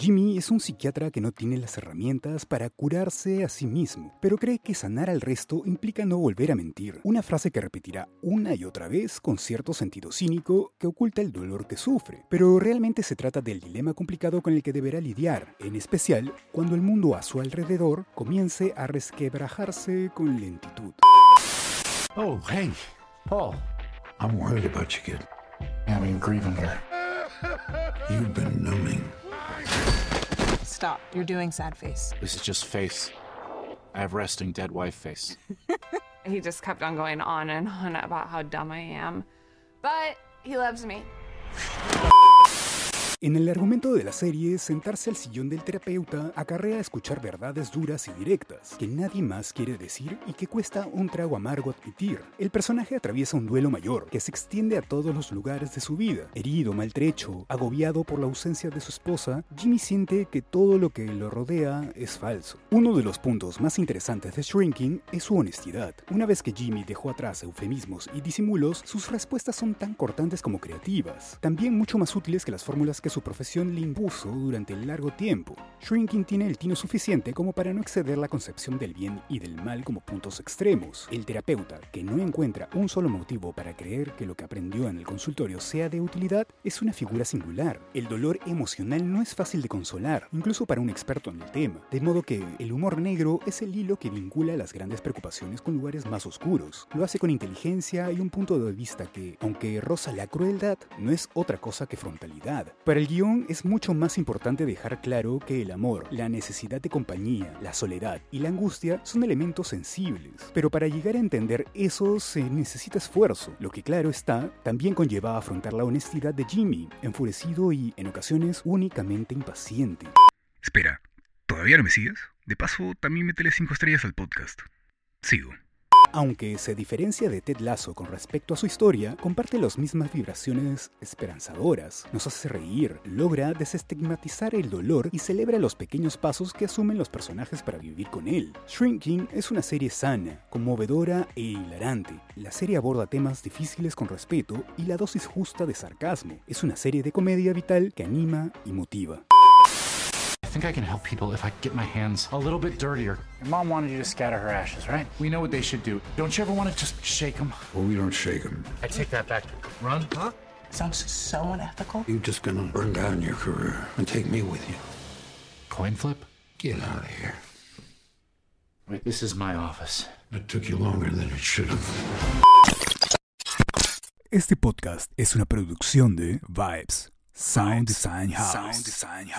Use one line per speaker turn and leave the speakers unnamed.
Jimmy es un psiquiatra que no tiene las herramientas para curarse a sí mismo, pero cree que sanar al resto implica no volver a mentir, una frase que repetirá una y otra vez con cierto sentido cínico que oculta el dolor que sufre, pero realmente se trata del dilema complicado con el que deberá lidiar, en especial cuando el mundo a su alrededor comience a resquebrajarse con lentitud.
Oh, hey, Paul.
I'm worried about you, kid.
I mean, grieving.
You've been numbing.
Stop. You're doing sad face.
This is just face. I have resting dead wife face.
He just kept on going on and on about how dumb I am. But he loves me.
En el argumento de la serie, sentarse al sillón del terapeuta acarrea escuchar verdades duras y directas, que nadie más quiere decir y que cuesta un trago amargo admitir. El personaje atraviesa un duelo mayor, que se extiende a todos los lugares de su vida. Herido, maltrecho, agobiado por la ausencia de su esposa, Jimmy siente que todo lo que lo rodea es falso. Uno de los puntos más interesantes de Shrinking es su honestidad. Una vez que Jimmy dejó atrás eufemismos y disimulos, sus respuestas son tan cortantes como creativas, también mucho más útiles que las fórmulas que su profesión le impuso durante largo tiempo. Shrinking tiene el tino suficiente como para no exceder la concepción del bien y del mal como puntos extremos. El terapeuta, que no encuentra un solo motivo para creer que lo que aprendió en el consultorio sea de utilidad, es una figura singular. El dolor emocional no es fácil de consolar, incluso para un experto en el tema, de modo que el humor negro es el hilo que vincula las grandes preocupaciones con lugares más oscuros. Lo hace con inteligencia y un punto de vista que, aunque roza la crueldad, no es otra cosa que frontalidad. El guion es mucho más importante dejar claro que el amor, la necesidad de compañía, la soledad y la angustia son elementos sensibles. Pero para llegar a entender eso se necesita esfuerzo, lo que claro está, también conlleva afrontar la honestidad de Jimmy, enfurecido y, en ocasiones, únicamente impaciente.
Espera, ¿todavía no me sigues? De paso, también métele 5 estrellas al podcast. Sigo.
Aunque se diferencia de Ted Lasso con respecto a su historia, comparte las mismas vibraciones esperanzadoras, nos hace reír, logra desestigmatizar el dolor y celebra los pequeños pasos que asumen los personajes para vivir con él. Shrinking es una serie sana, conmovedora e hilarante. La serie aborda temas difíciles con respeto y la dosis justa de sarcasmo. Es una serie de comedia vital que anima y motiva.
I think I can help people if I get my hands a little bit dirtier. Your mom wanted you to scatter her ashes, right? We know what they should do. Don't you ever want to just shake them?
Well, we don't shake him.
I take that back. Run? Huh?
Sounds so unethical.
You're just gonna burn down your career and take me with you.
Coin flip?
Get out of here.
Wait, this is my office.
It took you longer than it should have.
Este podcast es una producción de Vibes, Sound Design House.